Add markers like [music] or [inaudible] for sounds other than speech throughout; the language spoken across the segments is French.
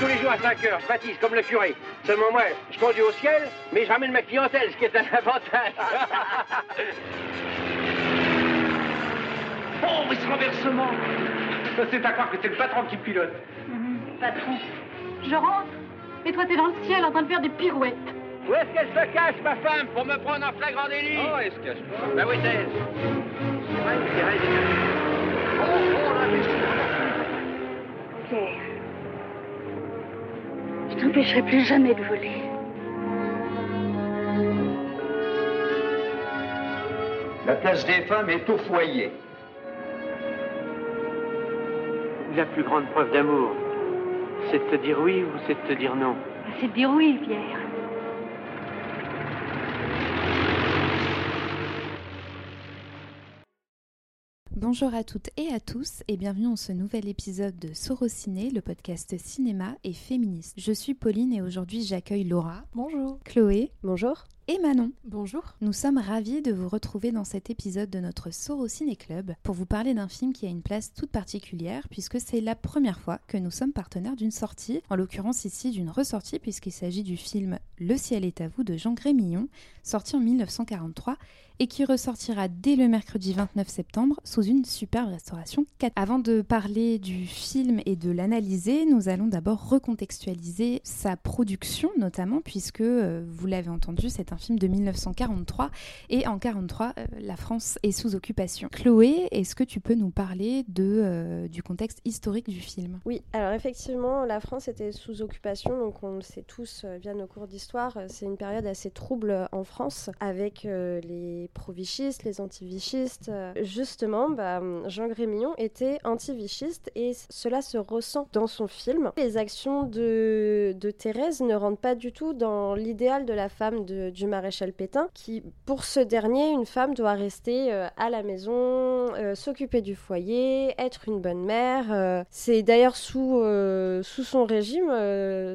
tous les jours à 5 heures, je baptise comme le curé. Seulement moi, je conduis au ciel, mais je ramène ma clientèle, ce qui est un [laughs] avantage. [laughs] Oh, mais ce renversement Ça, c'est à croire que c'est le patron qui pilote. Patron, je rentre, et toi t'es dans le ciel en train de faire des pirouettes. Où est-ce qu'elle se cache, ma femme, pour me prendre en flagrant délit? Oh, elle se cache pas. Ben oui, c'est elle. C'est vrai, c'est vrai, c'est vrai. Oh, oh, là, mais- je t'empêcherai plus jamais de voler. La place des femmes est au foyer. La plus grande preuve d'amour, c'est de te dire oui ou c'est de te dire non. C'est de dire oui, Pierre. Bonjour à toutes et à tous et bienvenue dans ce nouvel épisode de Sorociné, le podcast cinéma et féministe. Je suis Pauline et aujourd'hui j'accueille Laura. Bonjour. Chloé. Bonjour. Et Manon. Bonjour. Nous sommes ravis de vous retrouver dans cet épisode de notre Sorociné Club pour vous parler d'un film qui a une place toute particulière puisque c'est la première fois que nous sommes partenaires d'une sortie, en l'occurrence ici d'une ressortie puisqu'il s'agit du film Le ciel est à vous de Jean Grémillon, sorti en 1943 et qui ressortira dès le mercredi 29 septembre sous une superbe restauration 4. Avant de parler du film et de l'analyser, nous allons d'abord recontextualiser sa production notamment puisque euh, vous l'avez entendu, c'est un film de 1943 et en 43 euh, la France est sous occupation. Chloé, est-ce que tu peux nous parler de, euh, du contexte historique du film? Oui, alors effectivement, la France était sous occupation, donc on le sait tous euh, via nos cours d'histoire. C'est une période assez trouble en France avec les pro-vichistes, les anti-vichistes. Justement, bah, Jean Grémillon était anti-vichiste et cela se ressent dans son film. Les actions de, de Thérèse ne rentrent pas du tout dans l'idéal de la femme de- du maréchal Pétain, qui, pour ce dernier, une femme doit rester euh, à la maison, euh, s'occuper du foyer, être une bonne mère. euh. C'est d'ailleurs sous, sous son régime,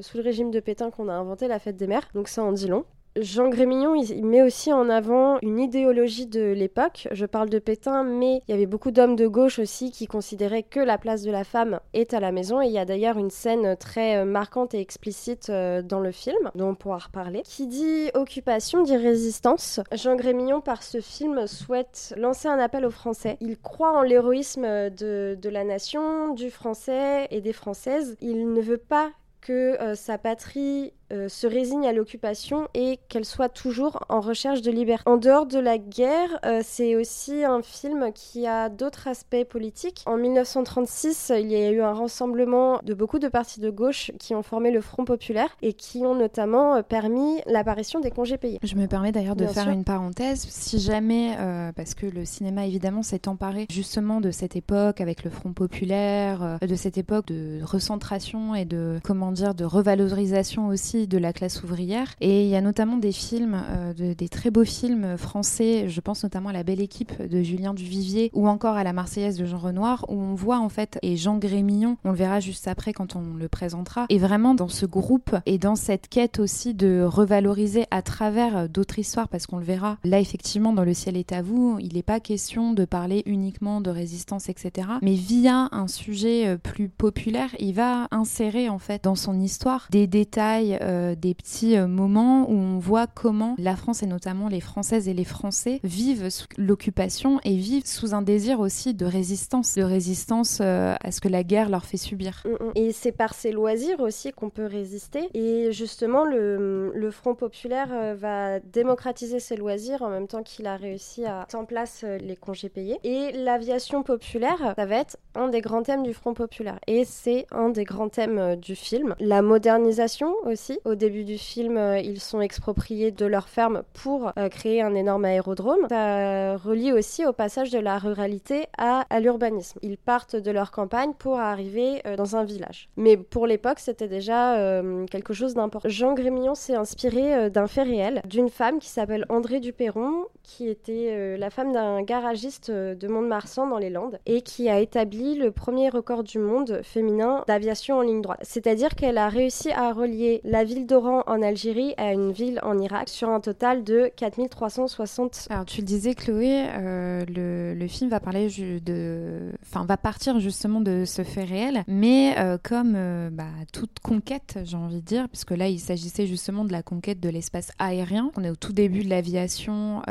sous le régime de Pétain, qu'on a inventé la fête des mères, donc ça en dit long. Jean Grémillon, il, il met aussi en avant une idéologie de l'époque. Je parle de Pétain, mais il y avait beaucoup d'hommes de gauche aussi qui considéraient que la place de la femme est à la maison. Et il y a d'ailleurs une scène très euh, marquante et explicite euh, dans le film, dont on pourra reparler. Qui dit occupation dit résistance. Jean Grémillon, par ce film, souhaite lancer un appel aux Français. Il croit en l'héroïsme de, de la nation, du français et des françaises. Il ne veut pas que euh, sa patrie euh, se résigne à l'occupation et qu'elle soit toujours en recherche de liberté. En dehors de la guerre, euh, c'est aussi un film qui a d'autres aspects politiques. En 1936, il y a eu un rassemblement de beaucoup de partis de gauche qui ont formé le Front populaire et qui ont notamment euh, permis l'apparition des congés payés. Je me permets d'ailleurs de Bien faire sûr. une parenthèse. Si jamais, euh, parce que le cinéma évidemment s'est emparé justement de cette époque avec le Front populaire, de cette époque de recentration et de comment dire de revalorisation aussi de la classe ouvrière. Et il y a notamment des films, euh, de- des très beaux films français. Je pense notamment à La Belle Équipe de Julien Duvivier ou encore à La Marseillaise de Jean Renoir, où on voit en fait et Jean Grémillon, on le verra juste après quand on le présentera, est vraiment dans ce groupe et dans cette quête aussi de revaloriser à travers d'autres histoires, parce qu'on le verra là effectivement dans Le ciel est à vous, il n'est pas question de parler uniquement de résistance, etc. Mais via un sujet euh, plus populaire, il va insérer en fait dans son histoire des détails, euh, des petits euh, moments où on voit comment la France et notamment les Françaises et les Français vivent l'occupation et vivent sous un désir aussi de résistance, de résistance euh, à ce que la guerre leur fait subir. Mm, mm. Et c'est par ses loisirs aussi qu'on peut résister. Et justement, le, le Front populaire va démocratiser ses loisirs en même temps qu'il a réussi à mettre en place les congés payés. Et l'aviation populaire, ça va être un des grands thèmes du Front populaire. Et c'est un des grands thèmes du film. La modernisation aussi. Au début du film, euh, ils sont expropriés de leur ferme pour euh, créer un énorme aérodrome. Ça relie aussi au passage de la ruralité à, l'urbanisme. Ils partent de leur campagne pour arriver euh, dans un village. Mais pour l'époque, c'était déjà quelque chose d'important. Jean Grémillon s'est inspiré d'un fait réel, d'une femme qui s'appelle André Duperron, qui était la femme d'un garagiste de Mont-de-Marsan dans les Landes, et qui a établi le premier record du monde féminin d'aviation en ligne droite. C'est-à-dire qu'elle a réussi à relier ville d'Oran en Algérie à une ville en Irak sur un total de 4360. Alors tu le disais Chloé, euh, le, le, film va parler de, enfin va partir justement de ce fait réel, mais euh, comme euh, bah, toute conquête, j'ai envie de dire, puisque là il s'agissait justement de la conquête de l'espace aérien. On est au tout début de l'aviation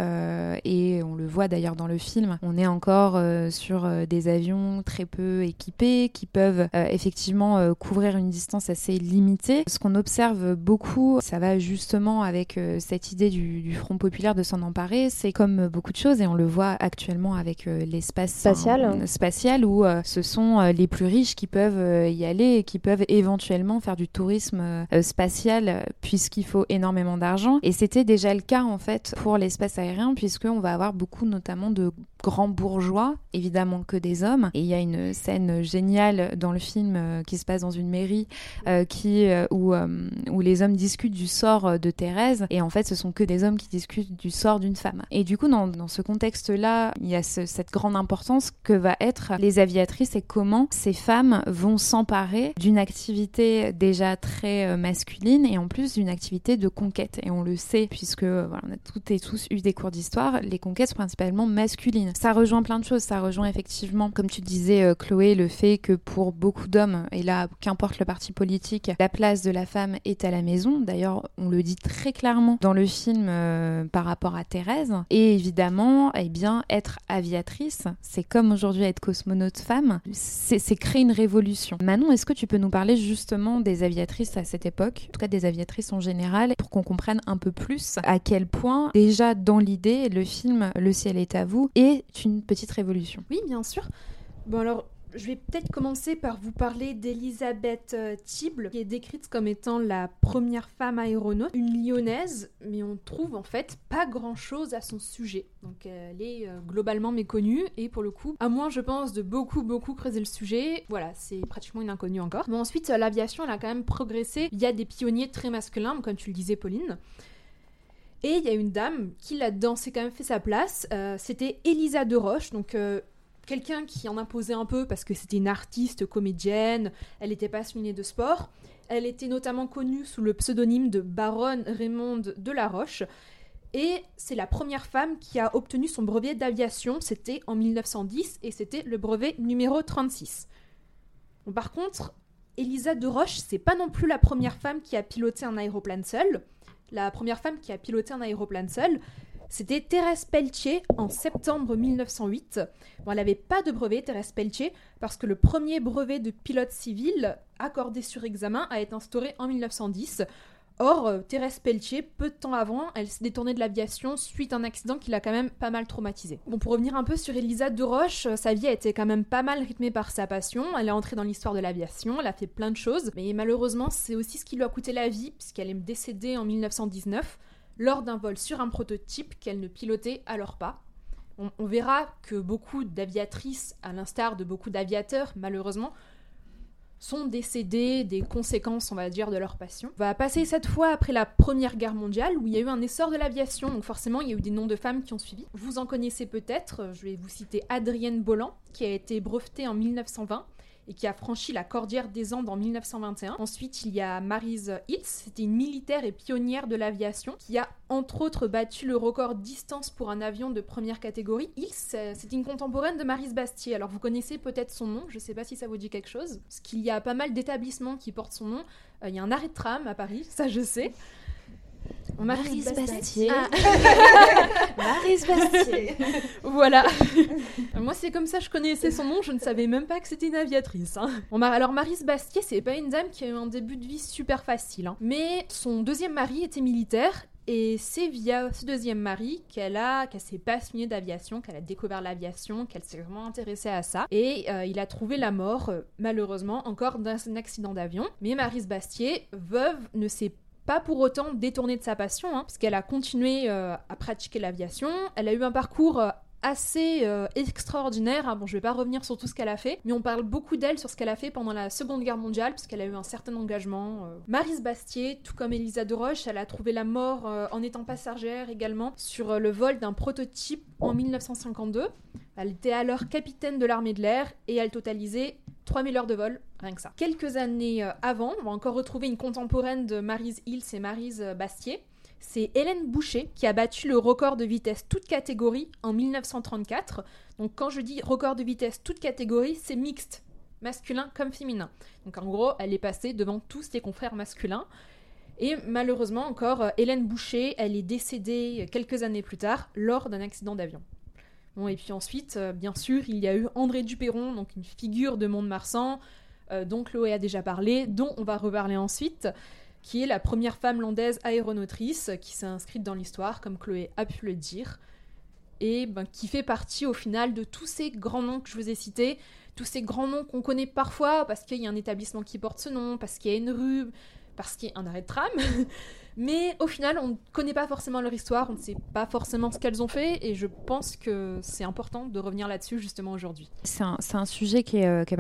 et on le voit d'ailleurs dans le film. On est encore sur des avions très peu équipés qui peuvent effectivement couvrir une distance assez limitée. Ce qu'on observe beaucoup, ça va justement avec cette idée du, du Front populaire de s'en emparer, c'est comme beaucoup de choses et on le voit actuellement avec euh, l'espace spatial. spatial où euh, ce sont euh, les plus riches qui peuvent y aller et qui peuvent éventuellement faire du tourisme spatial puisqu'il faut énormément d'argent. Et c'était déjà le cas en fait pour l'espace aérien puisqu'on va avoir beaucoup notamment de grands bourgeois, évidemment que des hommes. Et il y a une scène géniale dans le film euh, qui se passe dans une mairie euh, qui, euh, où, où les hommes discutent du sort de Thérèse. Et en fait, ce sont que des hommes qui discutent du sort d'une femme. Et du coup, dans, dans ce contexte-là, il y a cette grande importance que va être les aviatrices et comment ces femmes vont s'emparer d'une activité déjà très masculine et en plus d'une activité de conquête. Et on le sait puisque voilà, on a toutes et tous eu des cours d'histoire, les conquêtes principalement masculines. Ça rejoint plein de choses. Ça rejoint effectivement, comme tu disais, euh, Chloé, le fait que pour beaucoup d'hommes, et là, qu'importe le parti politique, la place de la femme est à la maison. D'ailleurs, on le dit très clairement dans le film euh, par rapport à Thérèse. Et évidemment, eh bien, être aviatrice, c'est comme aujourd'hui être cosmonaute femme, c'est créer une révolution. Manon, est-ce que tu peux nous parler justement des aviatrices à cette époque, en tout cas des aviatrices en général, pour qu'on comprenne un peu plus à quel point, déjà dans l'idée, le film Le ciel est à vous est une petite révolution? Oui, bien sûr. Bon alors, je vais peut-être commencer par vous parler d'Elisabeth euh, Tible, qui est décrite comme étant la première femme aéronaute, une lyonnaise, mais on trouve en fait pas grand-chose à son sujet. Donc elle est euh, globalement méconnue, et pour le coup, à moins je pense de beaucoup beaucoup creuser le sujet, voilà, c'est pratiquement une inconnue encore. Mais ensuite, euh, l'aviation, elle a quand même progressé. Il y a des pionniers très masculins, comme tu le disais Pauline. Et il y a une dame qui là-dedans s'est quand même fait sa place. C'était Elisa de Roche, donc quelqu'un qui en imposait un peu parce que c'était une artiste comédienne, elle était passionnée de sport. Elle était notamment connue sous le pseudonyme de Baronne Raymond de la Roche. Et c'est la première femme qui a obtenu son brevet d'aviation, c'était en 1910 et c'était le brevet numéro 36. par contre, Elisa de Roche, c'est pas non plus la première femme qui a piloté un aéroplane seul la première femme qui a piloté un aéroplane seul. C'était Thérèse Pelletier en septembre 1908. Bon, elle n'avait pas de brevet, Thérèse Pelletier, parce que le premier brevet de pilote civil accordé sur examen a été instauré en 1910. Or, euh, Thérèse Pelletier, peu de temps avant, elle s'est détournée de l'aviation suite à un accident qui l'a quand même pas mal traumatisée. Bon, pour revenir un peu sur Elisa de Roche, euh, sa vie a été quand même pas mal rythmée par sa passion. Elle est entrée dans l'histoire de l'aviation, elle a fait plein de choses, mais malheureusement, c'est aussi ce qui lui a coûté la vie, puisqu'elle est décédée en 1919 lors d'un vol sur un prototype qu'elle ne pilotait alors pas. on verra que beaucoup d'aviatrices, à l'instar de beaucoup d'aviateurs, malheureusement, sont décédés des conséquences, on va dire, de leur passion. On va passer cette fois après la Première Guerre mondiale, où il y a eu un essor de l'aviation, donc forcément il y a eu des noms de femmes qui ont suivi. Vous en connaissez peut-être, je vais vous citer Adrienne Bolland, qui a été brevetée en 1920 et qui a franchi la Cordillère des Andes en 1921. Ensuite, il y a Marise Hitz, c'était une militaire et pionnière de l'aviation qui a entre autres battu le record distance pour un avion de première catégorie. Hitz, c'est une contemporaine de Marise Bastier. Alors vous connaissez peut-être son nom, je sais pas si ça vous dit quelque chose, parce qu'il y a pas mal d'établissements qui portent son nom. Euh, il y a un arrêt de tram à Paris, ça je sais. Marise Bastier. Ah. [laughs] Marise Bastier. voilà. Moi, c'est comme ça je connaissais son nom. Je ne savais même pas que c'était une aviatrice. Hein. Bon, alors, Marise Bastier, c'est pas une dame qui a eu un début de vie super facile. Hein. Mais son deuxième mari était militaire et c'est via ce deuxième mari qu'elle a, qu'elle s'est passionnée d'aviation, qu'elle a découvert l'aviation, qu'elle s'est vraiment intéressée à ça. Et euh, il a trouvé la mort, euh, malheureusement, encore d'un accident d'avion. Mais Marise Bastier, veuve, ne s'est pas pour autant détournée de sa passion, hein, parce qu'elle a continué euh, à pratiquer l'aviation. Elle a eu un parcours euh, assez euh, extraordinaire. Hein. Bon, je vais pas revenir sur tout ce qu'elle a fait, mais on parle beaucoup d'elle sur ce qu'elle a fait pendant la Seconde Guerre mondiale, puisqu'elle a eu un certain engagement. Marise Bastier, tout comme Elisa de Roche, elle a trouvé la mort en étant passagère également sur le vol d'un prototype en 1952. Elle était alors capitaine de l'armée de l'air et elle totalisait 3000 heures de vol, rien que ça. Quelques années euh, avant, on va encore retrouver une contemporaine de Marise Hill, c'est Marise euh, Bastier. C'est Hélène Boucher qui a battu le record de vitesse toute catégorie en 1934. Donc quand je dis record de vitesse toute catégorie, c'est mixte, masculin comme féminin. Donc en gros, elle est passée devant tous ses confrères masculins. Et malheureusement encore, euh, Hélène Boucher, elle est décédée quelques années plus tard lors d'un accident d'avion. Et puis ensuite, euh, bien sûr, il y a eu André Duperron, donc une figure de Mont-de-Marsan, euh, dont Chloé a déjà parlé, dont on va reparler ensuite, qui est la première femme landaise aéronotrice qui s'est inscrite dans l'histoire, comme Chloé a pu le dire, et ben, qui fait partie au final de tous ces grands noms que je vous ai cités, tous ces grands noms qu'on connaît parfois parce qu'il y a un établissement qui porte ce nom, parce qu'il y a une rue, parce qu'il y a un arrêt de tram. [laughs] Mais au final, on ne connaît pas forcément leur histoire, on ne sait pas forcément ce qu'elles ont fait, et je pense que c'est important de revenir là-dessus justement aujourd'hui. C'est un, sujet qui est, euh, qui est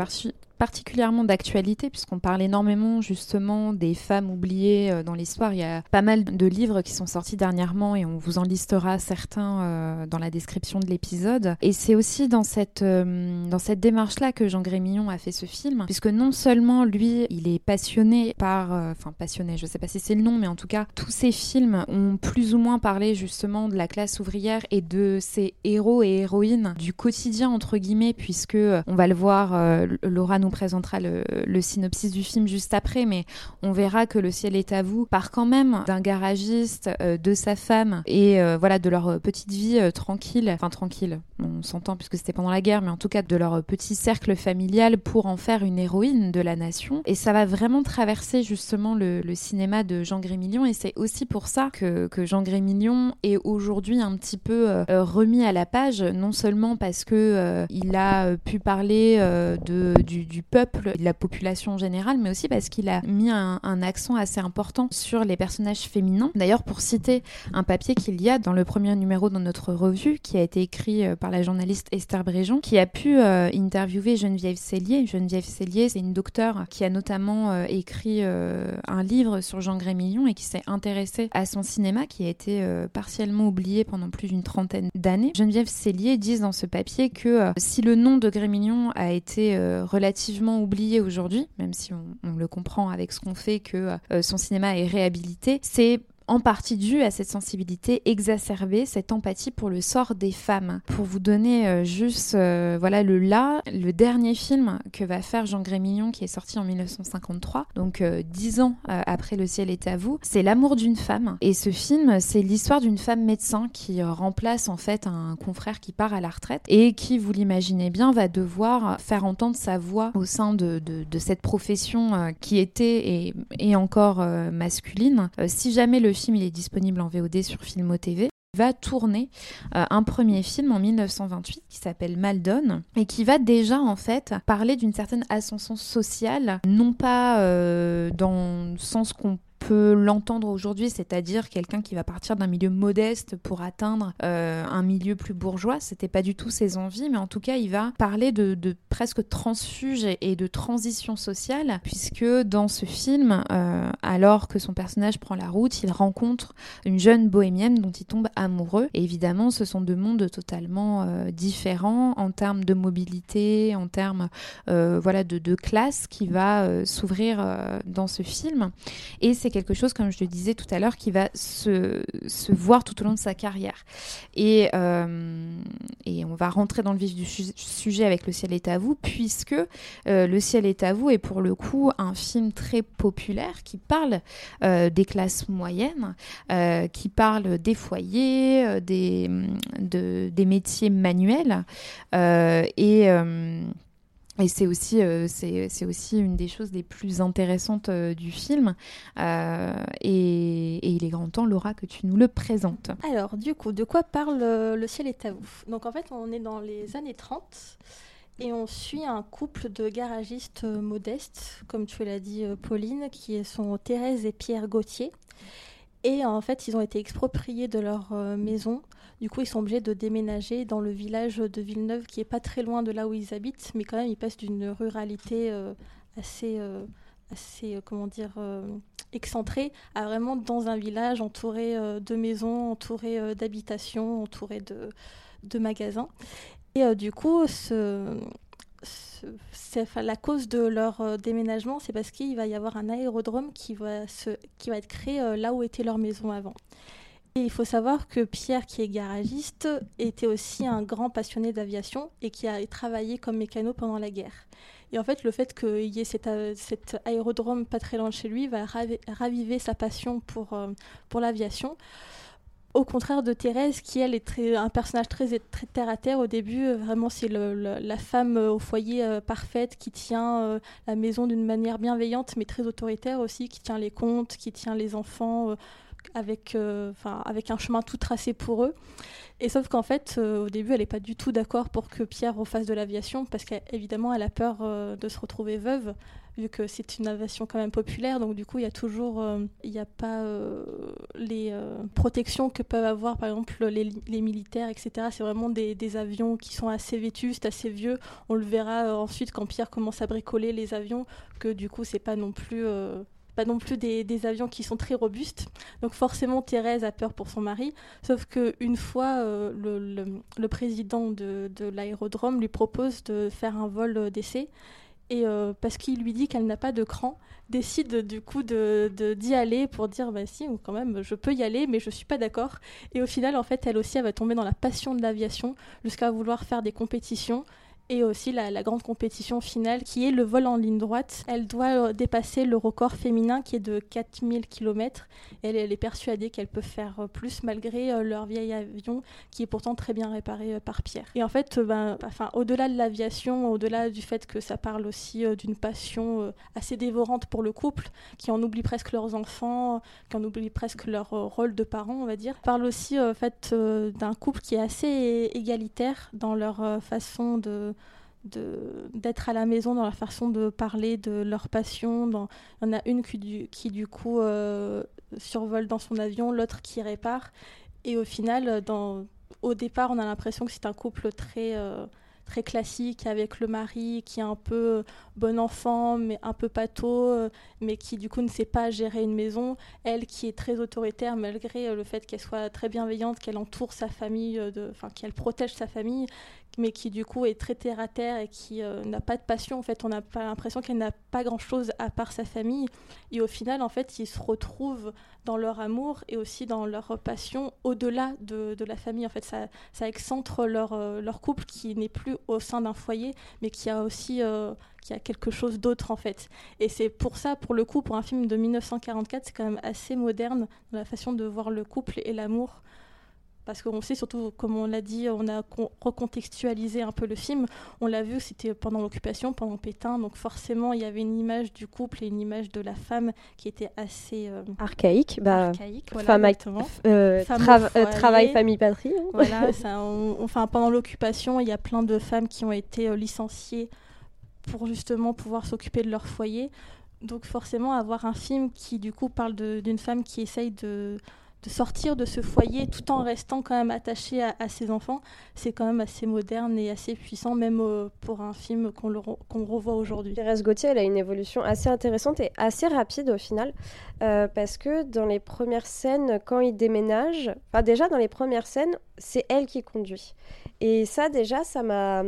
particulièrement d'actualité puisqu'on parle énormément justement des femmes oubliées euh, dans l'histoire. Il y a pas mal de livres qui sont sortis dernièrement et on vous en listera certains euh, dans la description de l'épisode. Et c'est aussi dans cette, euh, dans cette démarche-là que Jean Grémillon a fait ce film puisque non seulement lui, il est passionné par, enfin passionné, je sais pas si c'est le nom, mais en tout cas tous ces films ont plus ou moins parlé justement de la classe ouvrière et de ces héros et héroïnes du quotidien entre guillemets puisque on va le voir, Laura nous présentera le, synopsis du film juste après, mais on verra que Le ciel est à vous part quand même d'un garagiste, euh, de sa femme et euh, voilà de leur petite vie euh, tranquille, enfin tranquille, on s'entend puisque c'était pendant la guerre, mais en tout cas de leur petit cercle familial pour en faire une héroïne de la nation. Et ça va vraiment traverser justement le, cinéma de Jean Grémillon et c'est aussi pour ça que, Jean Grémillon est aujourd'hui un petit peu remis à la page, non seulement parce que il a pu parler de, du peuple, de la population générale, mais aussi parce qu'il a mis un, accent assez important sur les personnages féminins. D'ailleurs, pour citer un papier qu'il y a dans le premier numéro de notre revue, qui a été écrit euh, par la journaliste Esther Bréjon, qui a pu euh, interviewer Geneviève Cellier. Geneviève Cellier, c'est une docteure qui a notamment euh, écrit un livre sur Jean Grémillon et qui s'est intéressée à son cinéma, qui a été partiellement oublié pendant plus d'une trentaine d'années. Geneviève Cellier dit dans ce papier que si le nom de Grémillon a été relativement oublié aujourd'hui, même si on, le comprend avec ce qu'on fait que euh, son cinéma est réhabilité, c'est en partie dû à cette sensibilité exacerbée, cette empathie pour le sort des femmes. Pour vous donner euh, juste euh, voilà le là, le dernier film que va faire Jean Grémillon qui est sorti en 1953, donc euh, dix ans après Le ciel est à vous, c'est L'amour d'une femme. Et ce film, c'est l'histoire d'une femme médecin qui remplace en fait un confrère qui part à la retraite et qui, vous l'imaginez bien, va devoir faire entendre sa voix au sein de cette profession qui était et, et encore masculine. si jamais le film il est disponible en VOD sur Filmo TV va tourner euh, un premier film en 1928 qui s'appelle Maldon et qui va déjà en fait parler d'une certaine ascension sociale, non pas euh, dans le sens qu'on peut l'entendre aujourd'hui, c'est-à-dire quelqu'un qui va partir d'un milieu modeste pour atteindre euh, un milieu plus bourgeois. C'était pas du tout ses envies, mais en tout cas, il va parler de, presque transfuge et de transition sociale, puisque dans ce film, euh, alors que son personnage prend la route, il rencontre une jeune bohémienne dont il tombe amoureux. Et évidemment, ce sont deux mondes totalement euh, différents en termes de mobilité, en termes voilà de, de, classe qui va s'ouvrir dans ce film. Et c'est quelque chose, comme je le disais tout à l'heure, qui va se, se, voir tout au long de sa carrière. Et, euh, et on va rentrer dans le vif du sujet avec Le ciel est à vous, puisque euh, Le ciel est à vous est pour le coup un film très populaire qui parle euh, des classes moyennes, qui parle des foyers, des, de, des métiers manuels. et et c'est aussi, euh, aussi une des choses les plus intéressantes euh, du film. Euh, et, et, il est grand temps, Laura, que tu nous le présentes. Alors, du coup, de quoi parle Le ciel est à vous? Donc, en fait, on est dans les années 30 et on suit un couple de garagistes modestes, comme tu l'as dit, Pauline, qui sont Thérèse et Pierre Gauthier. Et en fait, ils ont été expropriés de leur maison du coup, ils sont obligés de déménager dans le village de Villeneuve, qui est pas très loin de là où ils habitent, mais quand même, ils passent d'une ruralité euh, assez, euh, assez, euh, comment dire, excentrée à vraiment dans un village entouré de maisons, entouré d'habitations, entouré de, de magasins. Et du coup, ce, la cause de leur déménagement, c'est parce qu'il va y avoir un aérodrome qui va, être créé là où était leur maison avant. Et il faut savoir que Pierre, qui est garagiste, était aussi un grand passionné d'aviation et qui a travaillé comme mécano pendant la guerre. Et en fait, le fait qu'il y ait cet, aérodrome pas très loin de chez lui va raviver sa passion pour l'aviation. Au contraire de Thérèse, qui elle est un personnage très, terre à terre au début, euh, vraiment c'est la femme euh, au foyer euh, parfaite qui tient la maison d'une manière bienveillante mais très autoritaire aussi, qui tient les comptes, qui tient les enfants avec, avec un chemin tout tracé pour eux. Et sauf qu'en fait, au début, elle n'est pas du tout d'accord pour que Pierre refasse de l'aviation parce qu'évidemment, elle a peur de se retrouver veuve vu que c'est une aviation quand même populaire. Donc du coup, il y a toujours, euh, il n'y a pas euh, les euh, protections que peuvent avoir par exemple les, militaires, etc. C'est vraiment des, avions qui sont assez vétustes, assez vieux. On le verra ensuite quand Pierre commence à bricoler les avions, que du coup, c'est pas non plus pas non plus des, avions qui sont très robustes. Donc forcément, Thérèse a peur pour son mari. Sauf qu'une fois, le, le, le, président de, de l'aérodrome lui propose de faire un vol d'essai et euh, parce qu'il lui dit qu'elle n'a pas de cran, décide du coup de, d'y aller pour dire bah si quand même je peux y aller mais je suis pas d'accord. Et au final en fait elle aussi elle va tomber dans la passion de l'aviation jusqu'à vouloir faire des compétitions et aussi la, grande compétition finale qui est le vol en ligne droite. Elle doit euh, dépasser le record féminin qui est de 4000 km. Elle, elle est persuadée qu'elle peut faire euh, plus malgré euh, leur vieil avion qui est pourtant très bien réparé par Pierre. Et en fait, ben, enfin, au-delà de l'aviation, au-delà du fait que ça parle aussi d'une passion assez dévorante pour le couple, qui en oublie presque leurs enfants, qui en oublie presque leur rôle de parents, on va dire, parle aussi en fait, d'un couple qui est assez égalitaire dans leur façon de d'être à la maison dans la façon de parler de leur passion. Dans... Il y en a une qui du, coup euh, survole dans son avion, l'autre qui répare. Et au final, au départ, on a l'impression que c'est un couple très, euh, très classique avec le mari qui est un peu bon enfant, mais un peu pâteau, euh, mais qui du coup ne sait pas gérer une maison. Elle qui est très autoritaire malgré le fait qu'elle soit très bienveillante, qu'elle entoure sa famille, enfin qu'elle protège sa famille, mais qui du coup est très terre à terre et qui euh, n'a pas de passion. En fait, on n'a pas l'impression qu'elle n'a pas grand-chose à part sa famille. Et au final, en fait, ils se retrouvent dans leur amour et aussi dans leur passion au-delà de, de, la famille. En fait, ça, excentre leur, euh, leur couple qui n'est plus au sein d'un foyer, mais qui a aussi euh, qui a quelque chose d'autre en fait. Et c'est pour ça, pour le coup, pour un film de 1944, c'est quand même assez moderne dans la façon de voir le couple et l'amour parce qu'on sait surtout, comme on l'a dit, on a recontextualisé un peu le film. On l'a vu, c'était pendant l'occupation, pendant Pétain, donc forcément il y avait une image du couple et une image de la femme qui était assez euh, archaïque. Bah, archaïque femme, euh, euh, travail, famille, patrie. Hein. Voilà, [laughs] ça, enfin pendant l'occupation, il y a plein de femmes qui ont été licenciées pour justement pouvoir s'occuper de leur foyer. Donc forcément, avoir un film qui du coup parle d'une femme qui essaye de de sortir de ce foyer tout en restant quand même attaché à, ses enfants, c'est quand même assez moderne et assez puissant, même euh, pour un film qu'on revoit aujourd'hui. Thérèse Gauthier, elle a une évolution assez intéressante et assez rapide au final, euh, parce que dans les premières scènes, quand il déménage, déjà dans les premières scènes, c'est elle qui conduit. Et ça déjà, ça m'a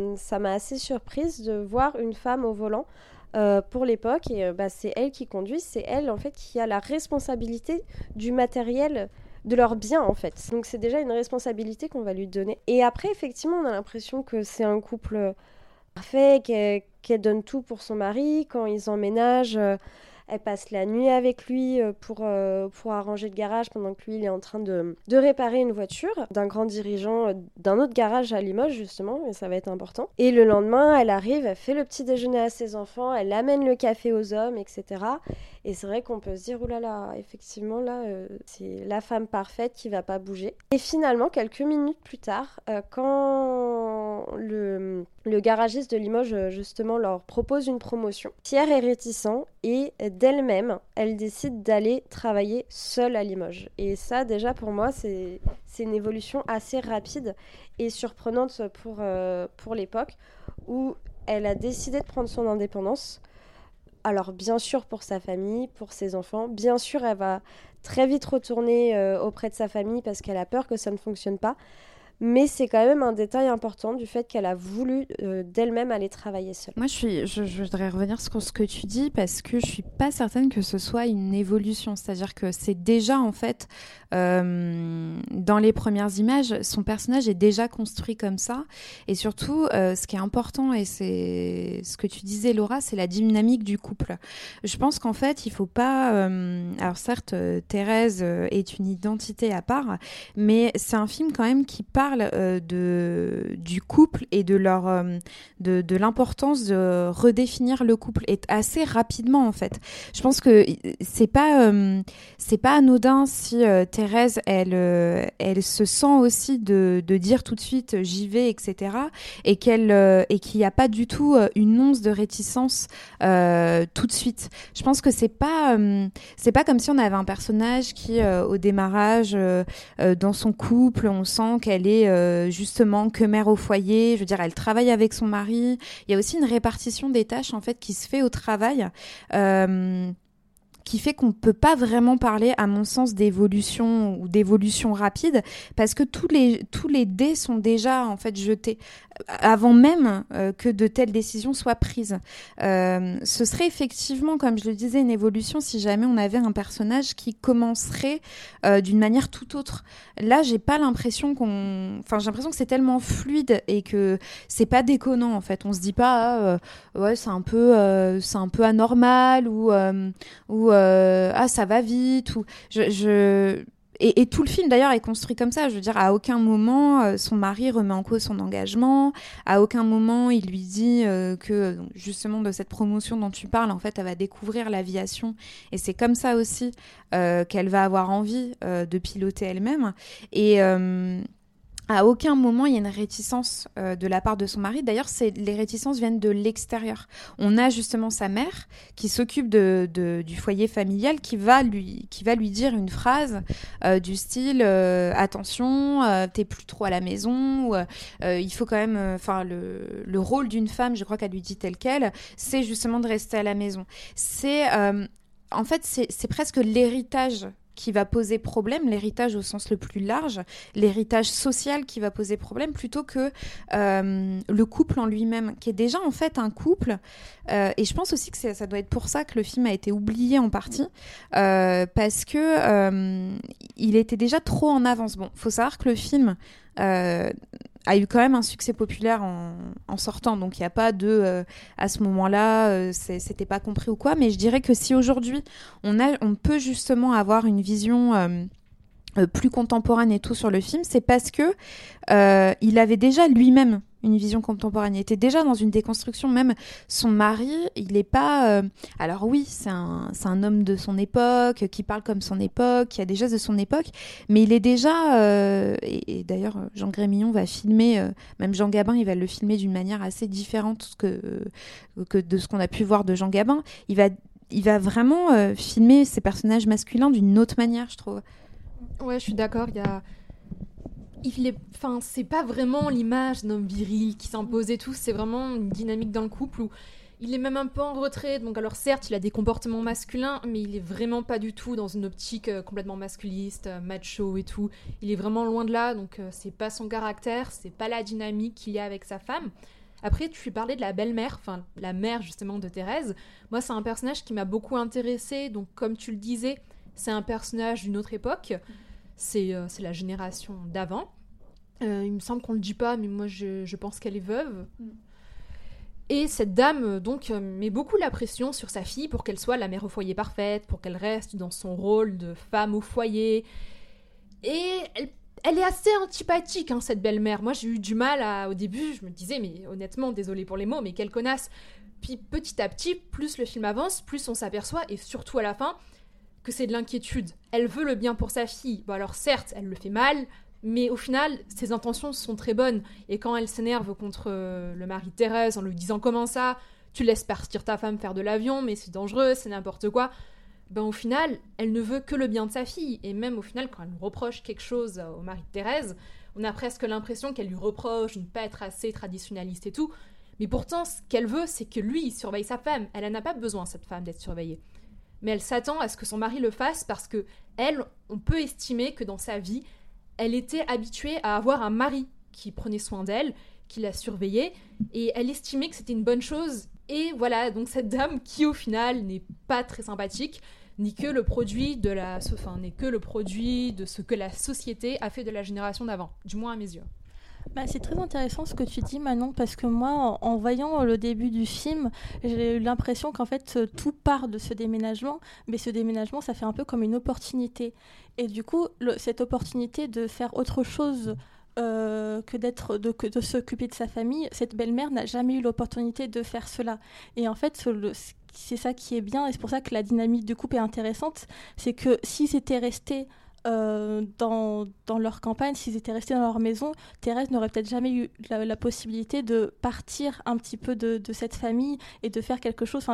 assez surprise de voir une femme au volant. Euh, pour l'époque et bah, c'est elle qui conduit, c'est elle en fait qui a la responsabilité du matériel de leur bien en fait. Donc c'est déjà une responsabilité qu'on va lui donner. Et après, effectivement, on a l'impression que c'est un couple parfait, qu'elle donne tout pour son mari. Quand ils emménagent, euh, elle passe la nuit avec lui euh, pour, euh, pour arranger le garage pendant que lui il est en train de, réparer une voiture d'un grand dirigeant d'un autre garage à Limoges justement, et ça va être important. Et le lendemain, elle arrive, elle fait le petit déjeuner à ses enfants, elle amène le café aux hommes, etc. Et c'est vrai qu'on peut se dire, oulala, effectivement, là, euh, c'est la femme parfaite qui va pas bouger. Et finalement, quelques minutes plus tard, euh, quand le, garagiste de Limoges, euh, justement, leur propose une promotion, Pierre est réticent et d'elle-même, elle décide d'aller travailler seule à Limoges. Et ça, déjà, pour moi, c'est une évolution assez rapide et surprenante pour, pour l'époque où elle a décidé de prendre son indépendance alors bien sûr pour sa famille, pour ses enfants, bien sûr elle va très vite retourner euh, auprès de sa famille parce qu'elle a peur que ça ne fonctionne pas. Mais c'est quand même un détail important du fait qu'elle a voulu euh, d'elle-même aller travailler seule. Moi, je, je, voudrais revenir sur ce que tu dis parce que je suis pas certaine que ce soit une évolution. C'est-à-dire que c'est déjà, en fait, euh, dans les premières images, son personnage est déjà construit comme ça. Et surtout, euh, ce qui est important, et c'est ce que tu disais, Laura, c'est la dynamique du couple. Je pense qu'en fait, il faut pas. Alors, certes, Thérèse est une identité à part, mais c'est un film quand même qui euh, de, du couple et de, leur, euh, de, de l'importance de redéfinir le couple et assez rapidement en fait. Je pense que c'est pas, euh, c'est pas anodin si Thérèse elle, elle se sent aussi de, de dire tout de suite j'y vais, etc. et qu'elle et qu'il n'y a pas du tout une once de réticence tout de suite. Je pense que c'est pas, c'est pas comme si on avait un personnage qui au démarrage dans son couple on sent qu'elle est euh, justement que mère au foyer. Je veux dire, elle travaille avec son mari. Il y a aussi une répartition des tâches en fait qui se fait au travail. Euh, qui fait qu'on ne peut pas vraiment parler, à mon sens, d'évolution ou d'évolution rapide, parce que tous les, tous les dés sont déjà en fait jetés avant même euh, que de telles décisions soient prises. Euh, ce serait effectivement, comme je le disais, une évolution si jamais on avait un personnage qui commencerait euh, d'une manière tout autre. Là, j'ai pas l'impression qu'on, enfin, j'ai l'impression que c'est tellement fluide et que c'est pas déconnant en fait. On se dit pas, ah, ouais, c'est un peu, un peu anormal ou ou ah ça va vite ou et, tout le film d'ailleurs est construit comme ça. Je veux dire, à aucun moment euh, son mari remet en cause son engagement. À aucun moment il lui dit euh, que justement de cette promotion dont tu parles, en fait, elle va découvrir l'aviation. Et c'est comme ça aussi euh, qu'elle va avoir envie de piloter elle-même. Et à aucun moment il y a une réticence euh, de la part de son mari. D'ailleurs, les réticences viennent de l'extérieur. On a justement sa mère qui s'occupe du foyer familial, qui va lui, qui va lui dire une phrase euh, du style euh, attention, t'es plus trop à la maison. Ou, il faut quand même, enfin le, le, rôle d'une femme, je crois qu'elle lui dit tel quel, c'est justement de rester à la maison. C'est en fait, c'est presque l'héritage qui va poser problème, l'héritage au sens le plus large, l'héritage social qui va poser problème, plutôt que euh, le couple en lui-même, qui est déjà en fait un couple. Euh, et je pense aussi que ça doit être pour ça que le film a été oublié en partie, euh, parce que il était déjà trop en avance. Bon, faut savoir que le film a eu quand même un succès populaire en, sortant. Donc il n'y a pas de euh, à ce moment-là, euh, c'était pas compris ou quoi. Mais je dirais que si aujourd'hui on, peut justement avoir une vision euh, plus contemporaine et tout sur le film, c'est parce que il avait déjà lui-même une vision contemporaine. Était déjà dans une déconstruction. Même son mari, il n'est pas. Euh, alors oui, c'est un, un, homme de son époque, qui parle comme son époque, qui a des gestes de son époque, mais il est déjà. Euh, et, d'ailleurs, Jean Grémillon va filmer, euh, même Jean Gabin, il va le filmer d'une manière assez différente que, que de ce qu'on a pu voir de Jean Gabin. Il va, il va vraiment filmer ses personnages masculins d'une autre manière, je trouve. Ouais, je suis d'accord. Il y a il est, enfin, c'est pas vraiment l'image d'un viril qui s'impose et tout, c'est vraiment une dynamique dans le couple où il est même un peu en retrait. Donc, alors certes, il a des comportements masculins, mais il est vraiment pas du tout dans une optique euh, complètement masculiste, euh, macho et tout. Il est vraiment loin de là, donc euh, c'est pas son caractère, c'est pas la dynamique qu'il y a avec sa femme. Après, tu parlais de la belle-mère, enfin la mère justement de Thérèse. Moi, c'est un personnage qui m'a beaucoup intéressé. Donc, comme tu le disais, c'est un personnage d'une autre époque. C'est la génération d'avant. Euh, il me semble qu'on le dit pas, mais moi je, pense qu'elle est veuve. Mm. Et cette dame, euh, donc, euh, met beaucoup la pression sur sa fille pour qu'elle soit la mère au foyer parfaite, pour qu'elle reste dans son rôle de femme au foyer. Et elle, est assez antipathique, hein, cette belle-mère. Moi, j'ai eu du mal à. Au début, je me disais, mais honnêtement, désolé pour les mots, mais quelle connasse. Puis petit à petit, plus le film avance, plus on s'aperçoit, et surtout à la fin, que c'est de l'inquiétude. Elle veut le bien pour sa fille. Bon, alors certes, elle le fait mal, mais au final, ses intentions sont très bonnes. Et quand elle s'énerve contre euh, le mari de Thérèse en lui disant comment ça, tu laisses partir ta femme faire de l'avion, mais c'est dangereux, c'est n'importe quoi. Ben au final, elle ne veut que le bien de sa fille. Et même au final, quand elle reproche quelque chose au mari de Thérèse, on a presque l'impression qu'elle lui reproche de ne pas être assez traditionnaliste et tout. Mais pourtant, ce qu'elle veut, c'est que lui, il surveille sa femme. Elle n'a pas besoin, cette femme, d'être surveillée. Mais elle s'attend à ce que son mari le fasse parce que elle, on peut estimer que dans sa vie, elle était habituée à avoir un mari qui prenait soin d'elle, qui la surveillait, et elle estimait que c'était une bonne chose. Et voilà, donc cette dame qui au final n'est pas très sympathique, ni que le produit de la, enfin, n'est que le produit de ce que la société a fait de la génération d'avant, du moins à mes yeux. Bah, c'est très intéressant ce que tu dis Manon parce que moi en, voyant le début du film j'ai eu l'impression qu'en fait tout part de ce déménagement mais ce déménagement ça fait un peu comme une opportunité. Et du coup cette opportunité de faire autre chose euh, que d'être de, de s'occuper de sa famille cette belle-mère n'a jamais eu l'opportunité de faire cela. Et en fait c'est ça qui est bien et c'est pour ça que la dynamique du couple est intéressante c'est que si c'était resté euh, dans, dans, leur campagne, s'ils étaient restés dans leur maison, Thérèse n'aurait peut-être jamais eu la, possibilité de partir un petit peu de, de, cette famille et de faire quelque chose,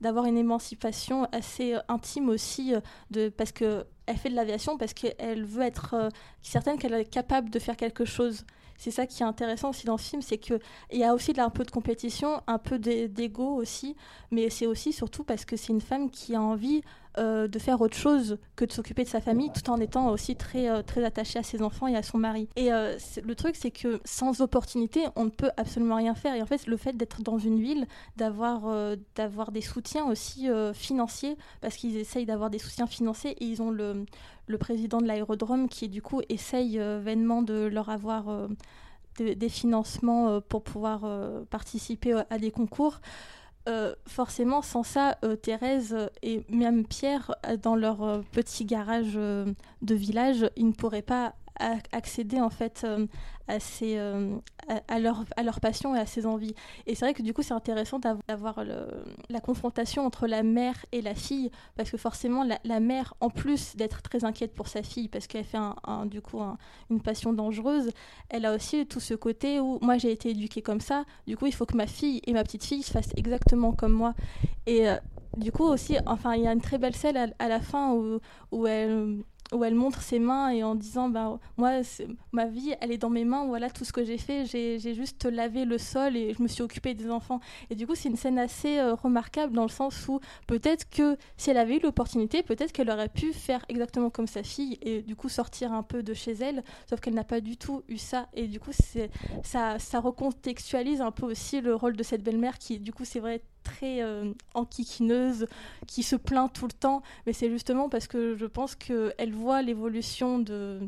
d'avoir une émancipation assez euh, intime aussi, euh, de, parce qu'elle fait de l'aviation, parce qu'elle veut être certaine qu'elle est capable de faire quelque chose. C'est ça qui est intéressant aussi dans ce film, c'est qu'il y a aussi un peu de compétition, un peu d'ego aussi, mais c'est aussi surtout parce que c'est une femme qui a envie euh, de faire autre chose que de s'occuper de sa famille tout en étant aussi très, euh, très attachée à ses enfants et à son mari. Et euh, le truc, c'est que sans opportunité, on ne peut absolument rien faire. Et en fait, le fait d'être dans une ville, d'avoir des soutiens aussi financiers, parce qu'ils essayent d'avoir des soutiens financiers et ils ont le, le président de l'aérodrome qui du coup essaye vainement de leur avoir des financements pour pouvoir participer à des concours. Forcément, sans ça, Thérèse et même Pierre, dans leur petit garage de village, ils ne pourraient pas accéder en fait euh, à, euh, à, leur, à leur passion et à ses envies. Et c'est vrai que du coup c'est intéressant d'avoir la confrontation entre la mère et la fille, parce que forcément la, mère, en plus d'être très inquiète pour sa fille, parce qu'elle fait du coup une passion dangereuse, elle a aussi tout ce côté où moi j'ai été éduquée comme ça, du coup il faut que ma fille et ma petite fille se fassent exactement comme moi. Et euh, du coup aussi, enfin il y a une très belle scène à, à la fin où, où elle où elle montre ses mains et en disant bah, moi ma vie elle est dans mes mains voilà tout ce que j'ai fait j'ai juste lavé le sol et je me suis occupée des enfants. Et du coup c'est une scène assez euh, remarquable dans le sens où peut-être que si elle avait eu l'opportunité peut-être qu'elle aurait pu faire exactement comme sa fille et du coup sortir un peu de chez elle sauf qu'elle n'a pas du tout eu ça. Et du coup ça ça recontextualise un peu aussi le rôle de cette belle-mère qui du coup c'est vrai très euh, enquiquineuse, qui se plaint tout le temps, mais c'est justement parce que je pense qu'elle voit l'évolution de,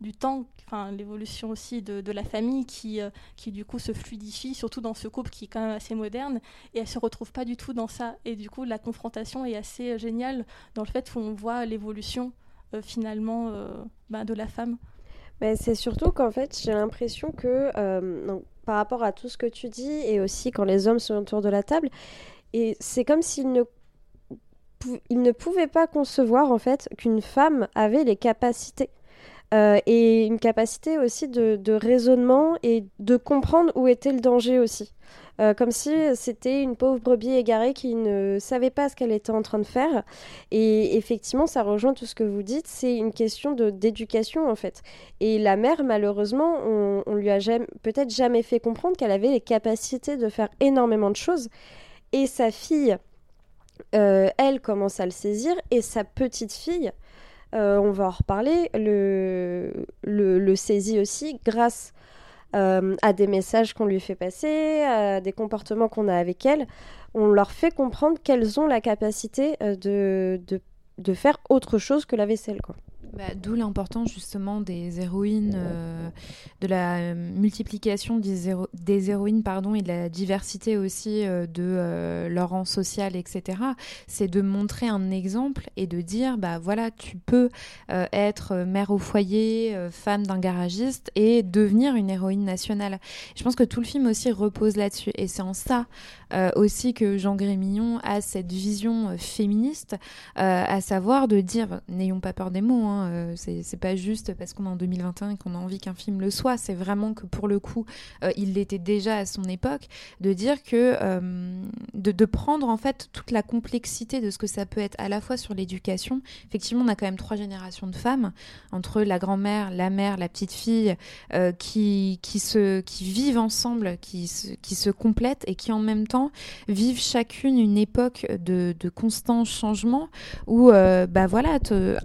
du temps, enfin l'évolution aussi de, de, la famille qui, euh, qui du coup se fluidifie, surtout dans ce couple qui est quand même assez moderne, et elle se retrouve pas du tout dans ça. Et du coup, la confrontation est assez euh, géniale dans le fait qu'on voit l'évolution finalement bah, de la femme. Mais c'est surtout qu'en fait, j'ai l'impression que par rapport à tout ce que tu dis et aussi quand les hommes sont autour de la table. Et c'est comme s'ils ne, ne pouvaient pas concevoir en fait qu'une femme avait les capacités. Euh, et une capacité aussi de, raisonnement et de comprendre où était le danger aussi. Euh, comme si c'était une pauvre brebis égarée qui ne savait pas ce qu'elle était en train de faire. Et effectivement, ça rejoint tout ce que vous dites, c'est une question d'éducation en fait. Et la mère, malheureusement, on, on lui a peut-être jamais fait comprendre qu'elle avait les capacités de faire énormément de choses. Et sa fille, euh, elle commence à le saisir, et sa petite fille, euh, on va en reparler, le, saisit aussi grâce euh, à des messages qu'on lui fait passer, à des comportements qu'on a avec elle. On leur fait comprendre qu'elles ont la capacité euh, de, de, de, faire autre chose que la vaisselle. Quoi. Bah, d'où l'importance justement des héroïnes, euh, de la euh, multiplication des, des, héroïnes pardon, et de la diversité aussi euh, de leur rang social, etc. C'est de montrer un exemple et de dire, bah voilà, tu peux être mère au foyer, femme d'un garagiste et devenir une héroïne nationale. Je pense que tout le film aussi repose là-dessus et c'est en ça aussi que Jean Grémillon a cette vision féministe, à savoir de dire, n'ayons pas peur des mots, hein, euh, c'est pas juste parce qu'on est en 2021 et qu'on a envie qu'un film le soit. C'est vraiment que pour le coup, euh, il l'était déjà à son époque, de dire que euh, de, prendre en fait toute la complexité de ce que ça peut être à la fois sur l'éducation. Effectivement, on a quand même trois générations de femmes entre la grand-mère, la mère, la petite fille qui qui se qui vivent ensemble, qui se, qui se complètent et qui en même temps vivent chacune une époque de, de constant changement où bah voilà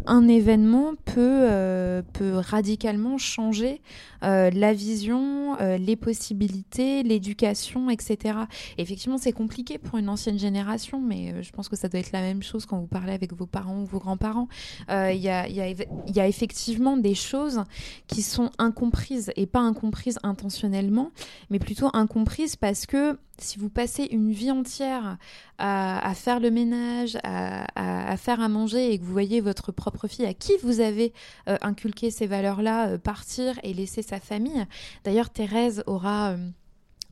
un événement peut, euh, peut radicalement changer euh, la vision, les possibilités, l'éducation, etc. effectivement, c'est compliqué pour une ancienne génération, mais je pense que ça doit être la même chose quand vous parlez avec vos parents ou vos grands-parents. Il y y, y, a, effectivement des choses qui sont incomprises, et pas incomprises intentionnellement, mais plutôt incomprises parce que si vous passez une vie entière à, faire le ménage, à, faire à manger et que vous voyez votre propre fille à qui vous avez euh, inculqué ces valeurs-là euh, partir et laisser sa famille, d'ailleurs Thérèse aura... Euh,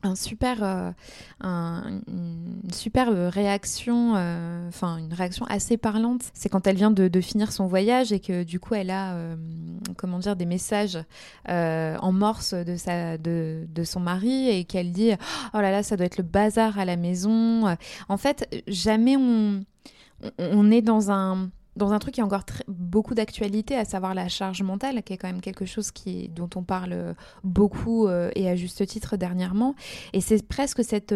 un super, euh, une super réaction, euh, enfin une réaction assez parlante. C'est quand elle vient de, finir son voyage et que du coup elle a, euh, comment dire, des messages en morse de sa, de, de son mari et qu'elle dit, oh là là, ça doit être le bazar à la maison. En fait, jamais on, on est dans un dans un truc qui a encore beaucoup d'actualité, à savoir la charge mentale, qui est quand même quelque chose qui, dont on parle beaucoup euh, et à juste titre dernièrement. Et c'est presque cette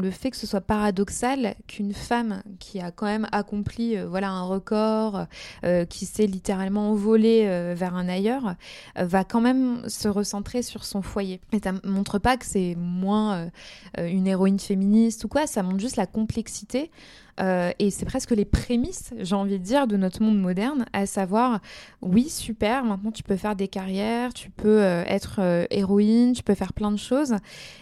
le fait que ce soit paradoxal qu'une femme qui a quand même accompli euh, voilà un record euh, qui s'est littéralement envolée vers un ailleurs va quand même se recentrer sur son foyer et ça montre pas que c'est moins une héroïne féministe ou quoi ça montre juste la complexité euh, et c'est presque les prémices, j'ai envie de dire, de notre monde moderne, à savoir, oui, super, maintenant tu peux faire des carrières, tu peux euh, être euh, héroïne, tu peux faire plein de choses,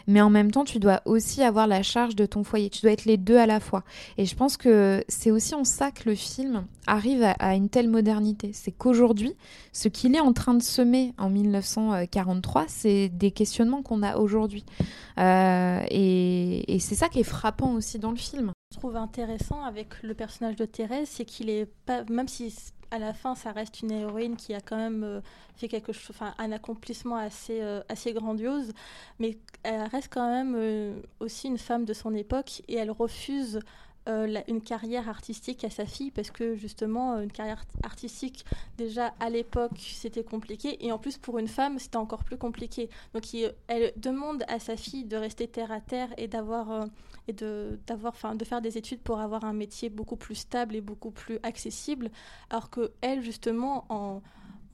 mais en même temps, tu dois aussi avoir la charge de ton foyer, tu dois être les deux à la fois. Et je pense que c'est aussi en ça que le film arrive à, une telle modernité. C'est qu'aujourd'hui, ce qu'il est en train de semer en 1943, c'est des questionnements qu'on a aujourd'hui. et c'est ça qui est frappant aussi dans le film trouve intéressant avec le personnage de Thérèse, c'est qu'il est pas, même si à la fin ça reste une héroïne qui a quand même euh, fait quelque chose, enfin un accomplissement assez euh, assez grandiose, mais elle reste quand même euh, aussi une femme de son époque et elle refuse euh, une carrière artistique à sa fille parce que justement une carrière artistique déjà à l'époque c'était compliqué et en plus pour une femme c'était encore plus compliqué. Donc elle demande à sa fille de rester terre à terre et d'avoir euh, et de d'avoir enfin de faire des études pour avoir un métier beaucoup plus stable et beaucoup plus accessible. Alors que elle justement en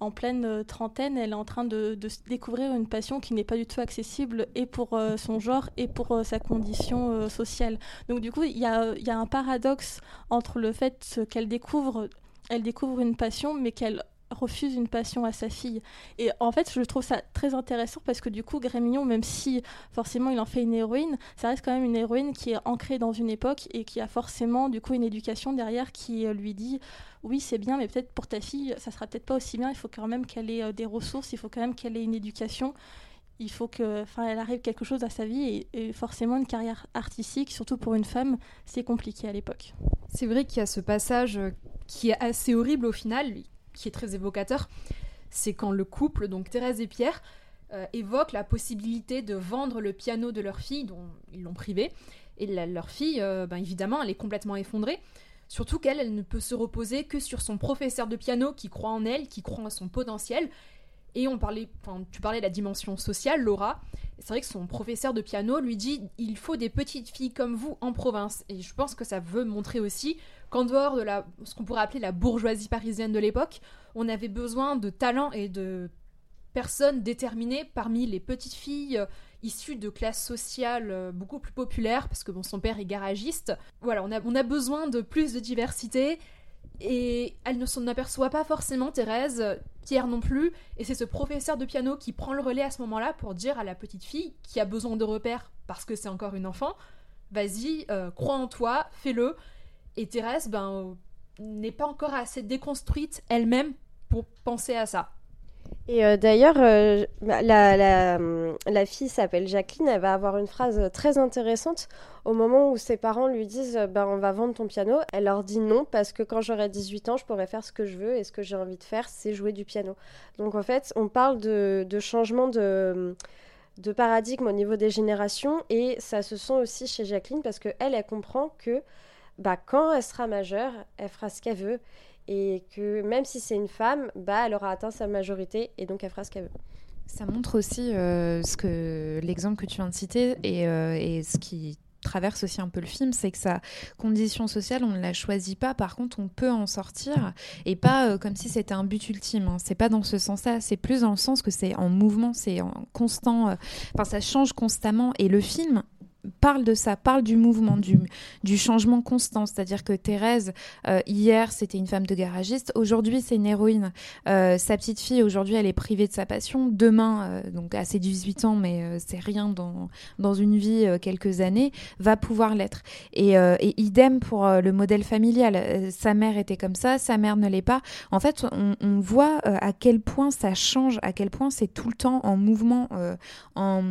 en pleine euh, trentaine, elle est en train de, découvrir une passion qui n'est pas du tout accessible et pour euh, son genre et pour euh, sa condition sociale. Donc du coup, il y a, y a, un paradoxe entre le fait qu'elle découvre, elle découvre une passion, mais qu'elle refuse une passion à sa fille. Et en fait, je trouve ça très intéressant parce que du coup, Grémillon, même si forcément il en fait une héroïne, ça reste quand même une héroïne qui est ancrée dans une époque et qui a forcément du coup une éducation derrière qui euh, lui dit oui, c'est bien, mais peut-être pour ta fille, ça sera peut-être pas aussi bien. Il faut quand même qu'elle ait euh, des ressources, il faut quand même qu'elle ait une éducation. Il faut que, enfin, elle arrive quelque chose à sa vie et, forcément une carrière artistique, surtout pour une femme, c'est compliqué à l'époque. C'est vrai qu'il y a ce passage euh, qui est assez horrible au final qui est très évocateur, c'est quand le couple, donc Thérèse et Pierre, euh, évoque la possibilité de vendre le piano de leur fille, dont ils l'ont privé. Et leur fille, euh, ben évidemment, elle est complètement effondrée. Surtout qu'elle, elle ne peut se reposer que sur son professeur de piano qui croit en elle, qui croit en son potentiel. Et on parlait, tu parlais de la dimension sociale, Laura. C'est vrai que son professeur de piano lui dit il faut des petites filles comme vous en province. Et je pense que ça veut montrer aussi qu'en dehors de la, ce qu'on pourrait appeler la bourgeoisie parisienne de l'époque, on avait besoin de talents et de personnes déterminées parmi les petites filles euh, issues de classes sociales euh, beaucoup plus populaires, parce que bon, son père est garagiste. Voilà, on a, on a besoin de plus de diversité. Et elle ne s'en aperçoit pas forcément, Thérèse, Pierre non plus, et c'est ce professeur de piano qui prend le relais à ce moment-là pour dire à la petite fille qui a besoin de repères parce que c'est encore une enfant, vas-y, euh, crois en toi, fais-le, et Thérèse, ben, n'est pas encore assez déconstruite elle-même pour penser à ça. Et euh, d'ailleurs, euh, bah, la, hum, la, fille s'appelle Jacqueline, elle va avoir une phrase très intéressante au moment où ses parents lui disent ben, on va vendre ton piano. Elle leur dit non parce que quand j'aurai 18 ans, je pourrai faire ce que je veux et ce que j'ai envie de faire, c'est jouer du piano. Donc en fait, on parle de, changement de hum, de paradigme au niveau des générations et ça se sent aussi chez Jacqueline parce qu'elle, elle comprend que bah, quand elle sera majeure, elle fera ce qu'elle veut et que même si c'est une femme, bah, elle aura atteint sa majorité et donc elle fera ce qu'elle veut. Ça montre aussi euh, ce que l'exemple que tu viens de citer et, euh, et ce qui traverse aussi un peu le film, c'est que sa condition sociale, on ne la choisit pas. Par contre, on peut en sortir et pas comme si c'était un but ultime. Hein. C'est pas dans ce sens-là. C'est plus dans le sens que c'est en mouvement, c'est en constant. Enfin, ça change constamment. Et le film parle de ça, parle du mouvement, du, du changement constant. C'est-à-dire que Thérèse, euh, hier, c'était une femme de garagiste. Aujourd'hui, c'est une héroïne. Euh, sa petite fille, aujourd'hui, elle est privée de sa passion. Demain, euh, donc à ses 18 ans, mais c'est rien dans, dans une vie, quelques années, va pouvoir l'être. Et, idem pour le modèle familial. sa mère était comme ça, sa mère ne l'est pas. En fait, on, voit à quel point ça change, à quel point c'est tout le temps en mouvement, en,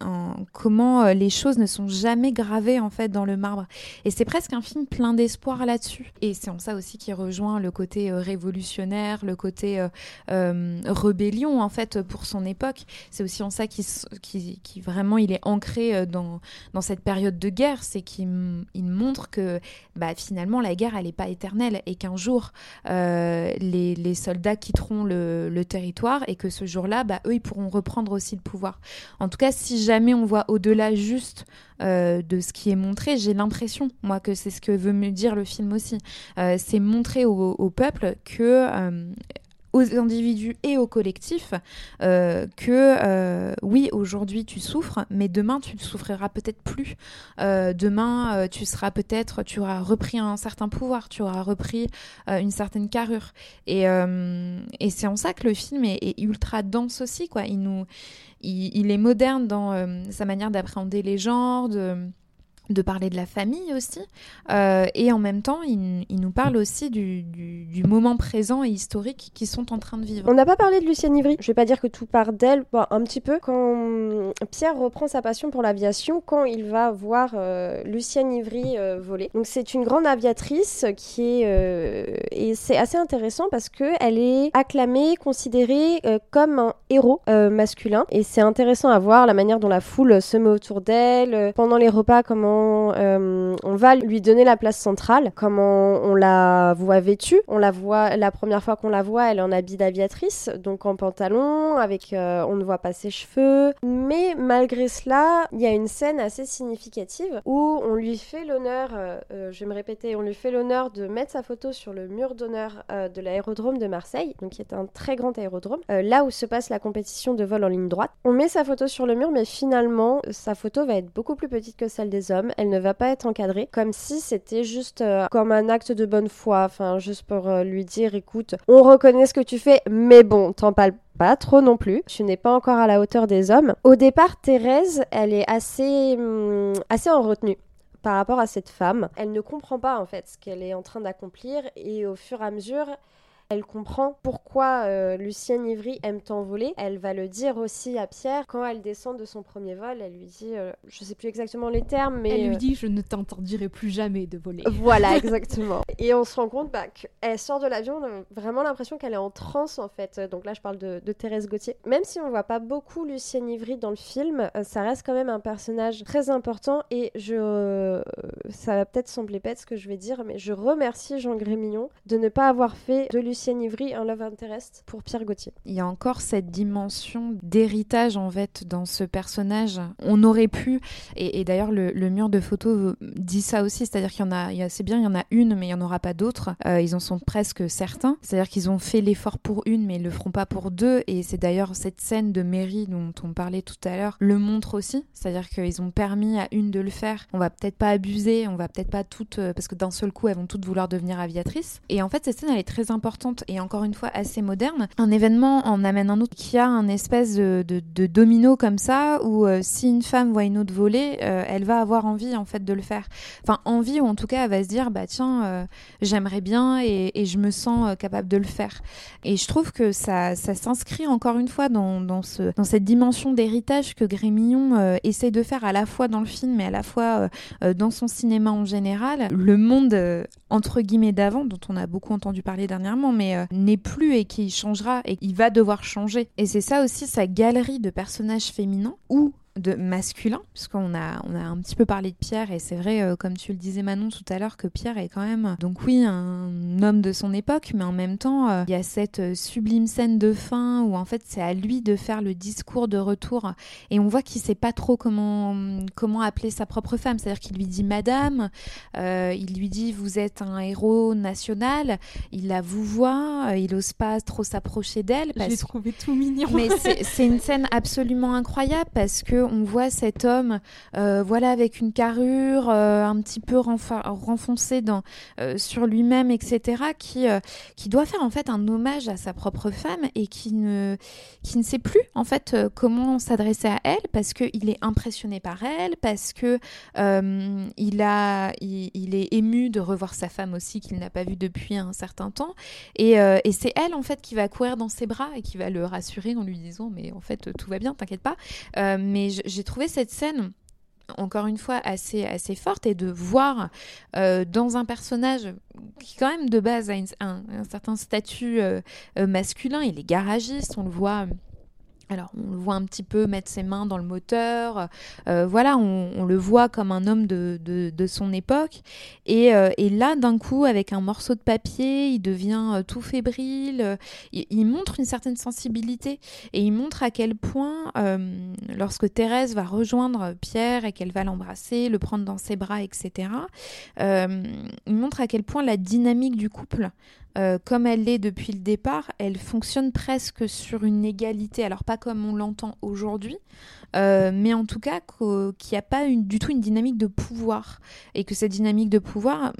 en, comment les choses ne sont jamais gravés en fait dans le marbre. Et c'est presque un film plein d'espoir là-dessus. Et c'est en ça aussi qui rejoint le côté euh, révolutionnaire, le côté euh, euh, rébellion en fait pour son époque. C'est aussi en ça qui, qui, vraiment il est ancré dans, dans cette période de guerre, c'est qu'il montre que bah, finalement la guerre elle n'est pas éternelle et qu'un jour les, les, soldats quitteront le, le, territoire et que ce jour-là, bah, eux ils pourront reprendre aussi le pouvoir. En tout cas, si jamais on voit au-delà juste euh, de ce qui est montré. J'ai l'impression, moi, que c'est ce que veut me dire le film aussi. Euh, c'est montrer au, peuple que euh, aux individus et au collectif que oui, aujourd'hui tu souffres, mais demain tu ne souffriras peut-être plus. demain tu seras peut-être, tu auras repris un certain pouvoir, tu auras repris une certaine carrure. Et, et c'est en ça que le film est, ultra dense aussi, quoi. Il nous, il, est moderne dans euh, sa manière d'appréhender les genres, de, de parler de la famille aussi. Euh, et en même temps, il, nous parle aussi du, moment présent et historique qu'ils sont en train de vivre. On n'a pas parlé de Lucienne Ivry. Je vais pas dire que tout part d'elle, un petit peu. Quand Pierre reprend sa passion pour l'aviation, quand il va voir euh, Lucienne Ivry euh, voler. Donc c'est une grande aviatrice qui est... et c'est assez intéressant parce qu'elle est acclamée, considérée comme un héros masculin. Et c'est intéressant à voir la manière dont la foule se met autour d'elle. Pendant les repas, comment euh, on va lui donner la place centrale, comment on la voit vêtue. On la voit, la première fois qu'on la voit, elle est en habit d'aviatrice, donc en pantalon, avec, euh, on ne voit pas ses cheveux. Mais malgré cela, il y a une scène assez significative où on lui fait l'honneur, euh, je vais me répéter, on lui fait l'honneur de mettre sa photo sur le mur d'honneur de l'aérodrome de Marseille, donc qui est un très grand aérodrome, là où se passe la compétition de vol en ligne droite. On met sa photo sur le mur, mais finalement, sa photo va être beaucoup plus petite que celle des hommes elle ne va pas être encadrée, comme si c'était juste euh, comme un acte de bonne foi, enfin juste pour euh, lui dire écoute, on reconnaît ce que tu fais, mais bon, t'en parles pas trop non plus. Tu n'es pas encore à la hauteur des hommes. Au départ, Thérèse, elle est assez, hum, assez en retenue par rapport à cette femme. Elle ne comprend pas en fait ce qu'elle est en train d'accomplir et au fur et à mesure, elle comprend pourquoi euh, Lucienne Ivry aime tant voler. Elle va le dire aussi à Pierre quand elle descend de son premier vol. Elle lui dit, euh, je sais plus exactement les termes, mais. Elle lui euh, dit, je ne t'interdirai plus jamais de voler. [laughs] Voilà, [laughs] exactement. Et on se rend compte bah, qu'elle sort de l'avion, on a vraiment l'impression qu'elle est en transe en fait. Donc là, je parle de, Thérèse Gauthier. Même si on voit pas beaucoup Lucienne Ivry dans le film, ça reste quand même un personnage très important et je. ça va peut-être sembler bête ce que je vais dire, mais je remercie Jean Grémillon de ne pas avoir fait de Lucienne Lucienne Ivry, un love interest pour Pierre Gauthier. Il y a encore cette dimension d'héritage en fait dans ce personnage. On aurait pu, et, d'ailleurs le, mur de photos dit ça aussi, c'est-à-dire qu'il y en a, c'est bien, il y en a une, mais il n'y en aura pas d'autres. Euh, ils en sont presque certains. C'est-à-dire qu'ils ont fait l'effort pour une, mais ils le feront pas pour deux. Et c'est d'ailleurs cette scène de mairie dont on parlait tout à l'heure le montre aussi. C'est-à-dire qu'ils ont permis à une de le faire. On va peut-être pas abuser, on va peut-être pas toutes, euh, parce que d'un seul coup elles vont toutes vouloir devenir aviatrices. Et en fait cette scène elle est très importante et encore une fois assez moderne. Un événement en amène un autre qui a un espèce de, domino comme ça où euh, si une femme voit une autre voler, euh, elle va avoir envie en fait de le faire. Enfin envie ou en tout cas elle va se dire bah tiens euh, j'aimerais bien et, je me sens capable de le faire. Et je trouve que ça, s'inscrit encore une fois dans, dans, ce, dans cette dimension d'héritage que Grémillon essaie de faire à la fois dans le film et à la fois dans son cinéma en général. Le monde entre guillemets d'avant dont on a beaucoup entendu parler dernièrement mais euh, n'est plus et qui changera et il va devoir changer. Et c'est ça aussi sa galerie de personnages féminins où de masculin, puisqu'on a, on a un petit peu parlé de Pierre, et c'est vrai, euh, comme tu le disais Manon tout à l'heure, que Pierre est quand même, donc oui, un homme de son époque, mais en même temps, euh, il y a cette euh, sublime scène de fin où en fait c'est à lui de faire le discours de retour, et on voit qu'il sait pas trop comment, comment appeler sa propre femme, c'est-à-dire qu'il lui dit Madame, il lui dit Vous êtes un héros national, il la vous voit, il n'ose pas trop s'approcher d'elle. J'ai trouvé tout mignon. Mais [laughs] c'est une scène absolument incroyable parce que on voit cet homme, euh, voilà, avec une carrure euh, un petit peu renfoncée euh, sur lui-même, etc., qui, qui doit faire en fait un hommage à sa propre femme et qui ne, qui ne sait plus en fait comment s'adresser à elle parce qu'il est impressionné par elle, parce que il, a, il, est ému de revoir sa femme aussi qu'il n'a pas vue depuis un certain temps. Et, et c'est elle en fait qui va courir dans ses bras et qui va le rassurer en lui disant mais en fait tout va bien, t'inquiète pas. mais j'ai trouvé cette scène encore une fois assez, assez forte et de voir euh, dans un personnage qui quand même de base a un, certain statut euh, euh, masculin, il est garagiste, on le voit alors, on le voit un petit peu mettre ses mains dans le moteur. Euh, voilà, on, le voit comme un homme de, son époque. Euh, et, là, d'un coup, avec un morceau de papier, il devient euh, tout fébrile. Il, montre une certaine sensibilité. Et il montre à quel point, lorsque Thérèse va rejoindre Pierre et qu'elle va l'embrasser, le prendre dans ses bras, etc., il montre à quel point la dynamique du couple euh, comme elle l'est depuis le départ, elle fonctionne presque sur une égalité. Alors pas comme on l'entend aujourd'hui, euh, mais en tout cas qu'il n'y a pas du tout une dynamique de pouvoir. Et que cette dynamique de pouvoir,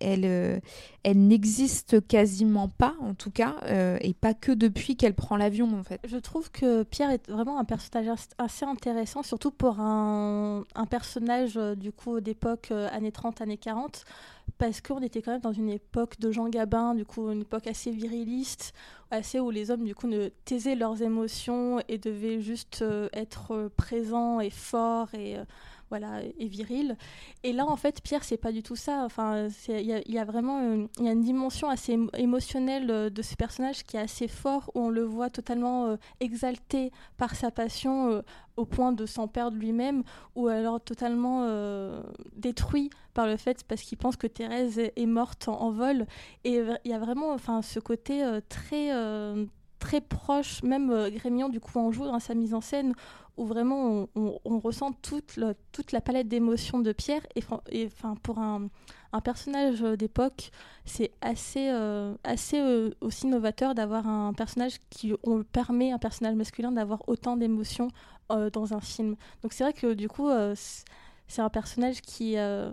elle, euh, elle n'existe quasiment pas, en tout cas, et pas que depuis qu'elle prend l'avion, en fait. Je trouve que Pierre est vraiment un personnage assez intéressant, surtout pour un, un personnage, du coup, d'époque années 30, années 40 parce qu'on était quand même dans une époque de Jean Gabin, du coup une époque assez viriliste, assez où les hommes du coup ne taisaient leurs émotions et devaient juste euh, être euh, présents et forts et euh, voilà et viril. Et là en fait Pierre c'est pas du tout ça. Enfin il y, a vraiment une, y a une dimension assez émotionnelle de ce personnage qui est assez fort où on le voit totalement exalté par sa passion au point de s'en perdre lui-même ou alors totalement détruit par le fait parce qu'il pense que Thérèse est morte en, vol. Et il y a vraiment enfin, ce côté euh, très, euh, très proche, même euh, Grémillon du coup en joue dans sa mise en scène, où vraiment on, ressent toute, toute la palette d'émotions de Pierre. Et, enfin, pour un, un personnage d'époque, c'est assez, assez aussi novateur d'avoir un personnage qui on permet, un personnage masculin, d'avoir autant d'émotions dans un film. Donc c'est vrai que du coup c'est un personnage qui, euh,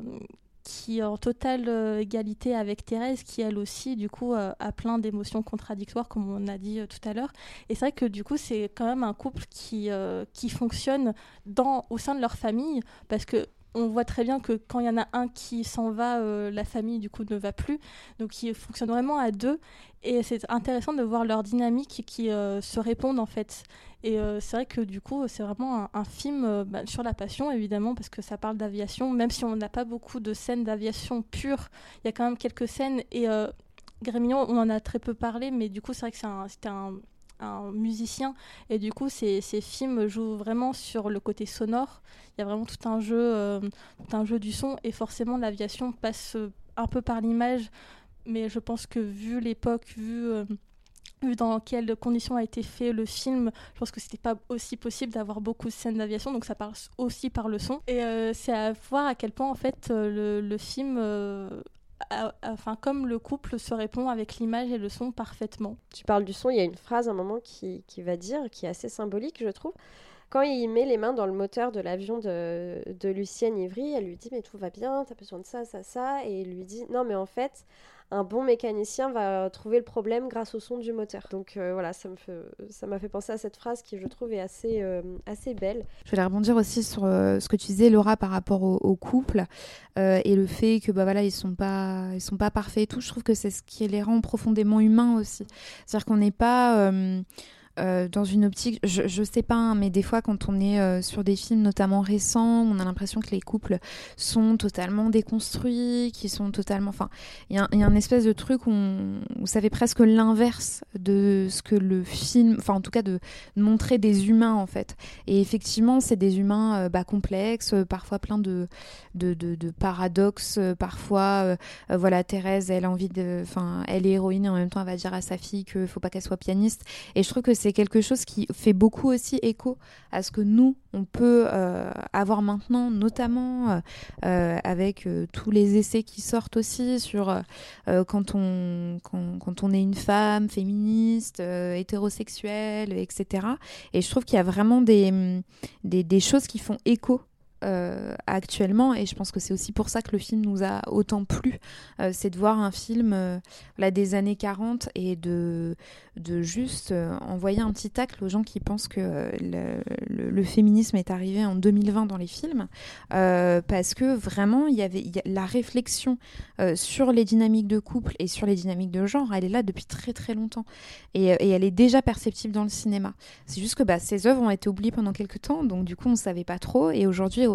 qui est en totale euh, égalité avec Thérèse, qui elle aussi, du coup, euh, a plein d'émotions contradictoires, comme on a dit tout à l'heure. Et c'est vrai que du coup, c'est quand même un couple qui, qui fonctionne dans, au sein de leur famille, parce que on voit très bien que quand il y en a un qui s'en va, la famille du coup ne va plus. Donc ils fonctionnent vraiment à deux. Et c'est intéressant de voir leur dynamique qui se répondent en fait. Et euh, c'est vrai que du coup, c'est vraiment un, film euh, bah, sur la passion, évidemment, parce que ça parle d'aviation. Même si on n'a pas beaucoup de scènes d'aviation pure, il y a quand même quelques scènes. Et euh, Grémillon, on en a très peu parlé, mais du coup, c'est vrai que c'était un, musicien. Et du coup, ces, ces, films jouent vraiment sur le côté sonore. Il y a vraiment tout un jeu, tout un jeu du son. Et forcément, l'aviation passe un peu par l'image. Mais je pense que vu l'époque, vu vu dans quelles conditions a été fait le film, je pense que c'était pas aussi possible d'avoir beaucoup de scènes d'aviation, donc ça passe aussi par le son. Et euh, c'est à voir à quel point en fait euh, le, film, euh, enfin comme le couple se répond avec l'image et le son parfaitement. Tu parles du son, il y a une phrase à un moment qui, qui va dire, qui est assez symbolique, je trouve. Quand il met les mains dans le moteur de l'avion de, de Lucienne Ivry, elle lui dit mais tout va bien, t'as besoin de ça, ça, ça, et il lui dit non mais en fait un bon mécanicien va trouver le problème grâce au son du moteur. Donc euh, voilà, ça fait, m'a fait penser à cette phrase qui je trouve est assez, euh, assez belle. Je voulais rebondir aussi sur euh, ce que tu disais Laura par rapport au, couple et le fait que bah voilà ils sont sont pas parfaits et tout. Je trouve que c'est ce qui les rend profondément humains aussi. C'est-à-dire qu'on n'est pas euh, dans une optique, je, je sais pas, hein, mais des fois quand on est euh, sur des films notamment récents, on a l'impression que les couples sont totalement déconstruits, qui sont totalement, enfin, il y, a un espèce de truc où, on, ça fait presque l'inverse de ce que le film, enfin en tout cas de, montrer des humains en fait. Et effectivement, c'est des humains euh, bah, complexes, parfois plein de, de, de, paradoxes, parfois, voilà, Thérèse, elle a envie de, enfin, elle est héroïne et en même temps elle va dire à sa fille qu'il faut pas qu'elle soit pianiste. Et je trouve que c'est quelque chose qui fait beaucoup aussi écho à ce que nous, on peut euh, avoir maintenant, notamment euh, euh, avec tous les essais qui sortent aussi sur quand, on, quand, on est une femme féministe, hétérosexuelle, etc. Et je trouve qu'il y a vraiment des, choses qui font écho euh, actuellement et je pense que c'est aussi pour ça que le film nous a autant plu euh, c'est de voir un film euh, des années 40 et de, de juste envoyer un petit tacle aux gens qui pensent que le, féminisme est arrivé en 2020 dans les films parce que vraiment il y avait la réflexion sur les dynamiques de couple et sur les dynamiques de genre elle est là depuis très très longtemps et, et elle est déjà perceptible dans le cinéma. C'est juste que bah, ces œuvres ont été oubliées pendant quelques temps donc du coup on savait pas trop et aujourd'hui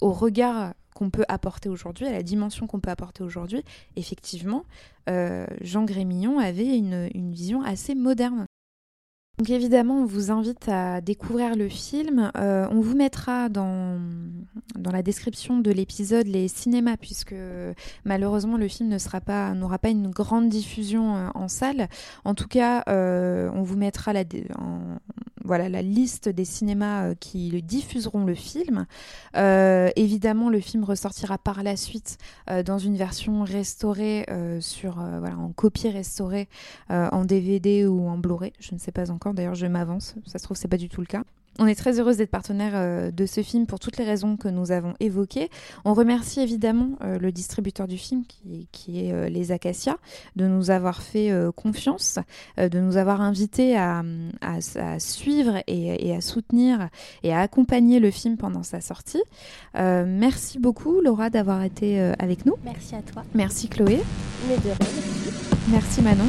au, regard qu'on peut apporter aujourd'hui, à la dimension qu'on peut apporter aujourd'hui, effectivement, euh, Jean Grémillon avait une, vision assez moderne. Donc évidemment, on vous invite à découvrir le film. Euh, on vous mettra dans, dans la description de l'épisode les cinémas, puisque malheureusement le film ne sera pas n'aura pas une grande diffusion euh, en salle. En tout cas, on vous mettra la, en, voilà la liste des cinémas euh, qui diffuseront le film. Euh, évidemment, le film ressortira par la suite euh, dans une version restaurée sur voilà en copie restaurée en DVD ou en Blu-ray. Je ne sais pas encore. D'ailleurs, je m'avance. Ça se trouve, c'est pas du tout le cas. On est très heureuse d'être partenaire euh, de ce film pour toutes les raisons que nous avons évoquées. On remercie évidemment euh, le distributeur du film, qui, est euh, Les Acacias, de nous avoir fait confiance, de nous avoir invités à, suivre et, à soutenir et à accompagner le film pendant sa sortie. merci beaucoup Laura d'avoir été avec nous. Merci à toi. Merci Chloé. Merci Manon.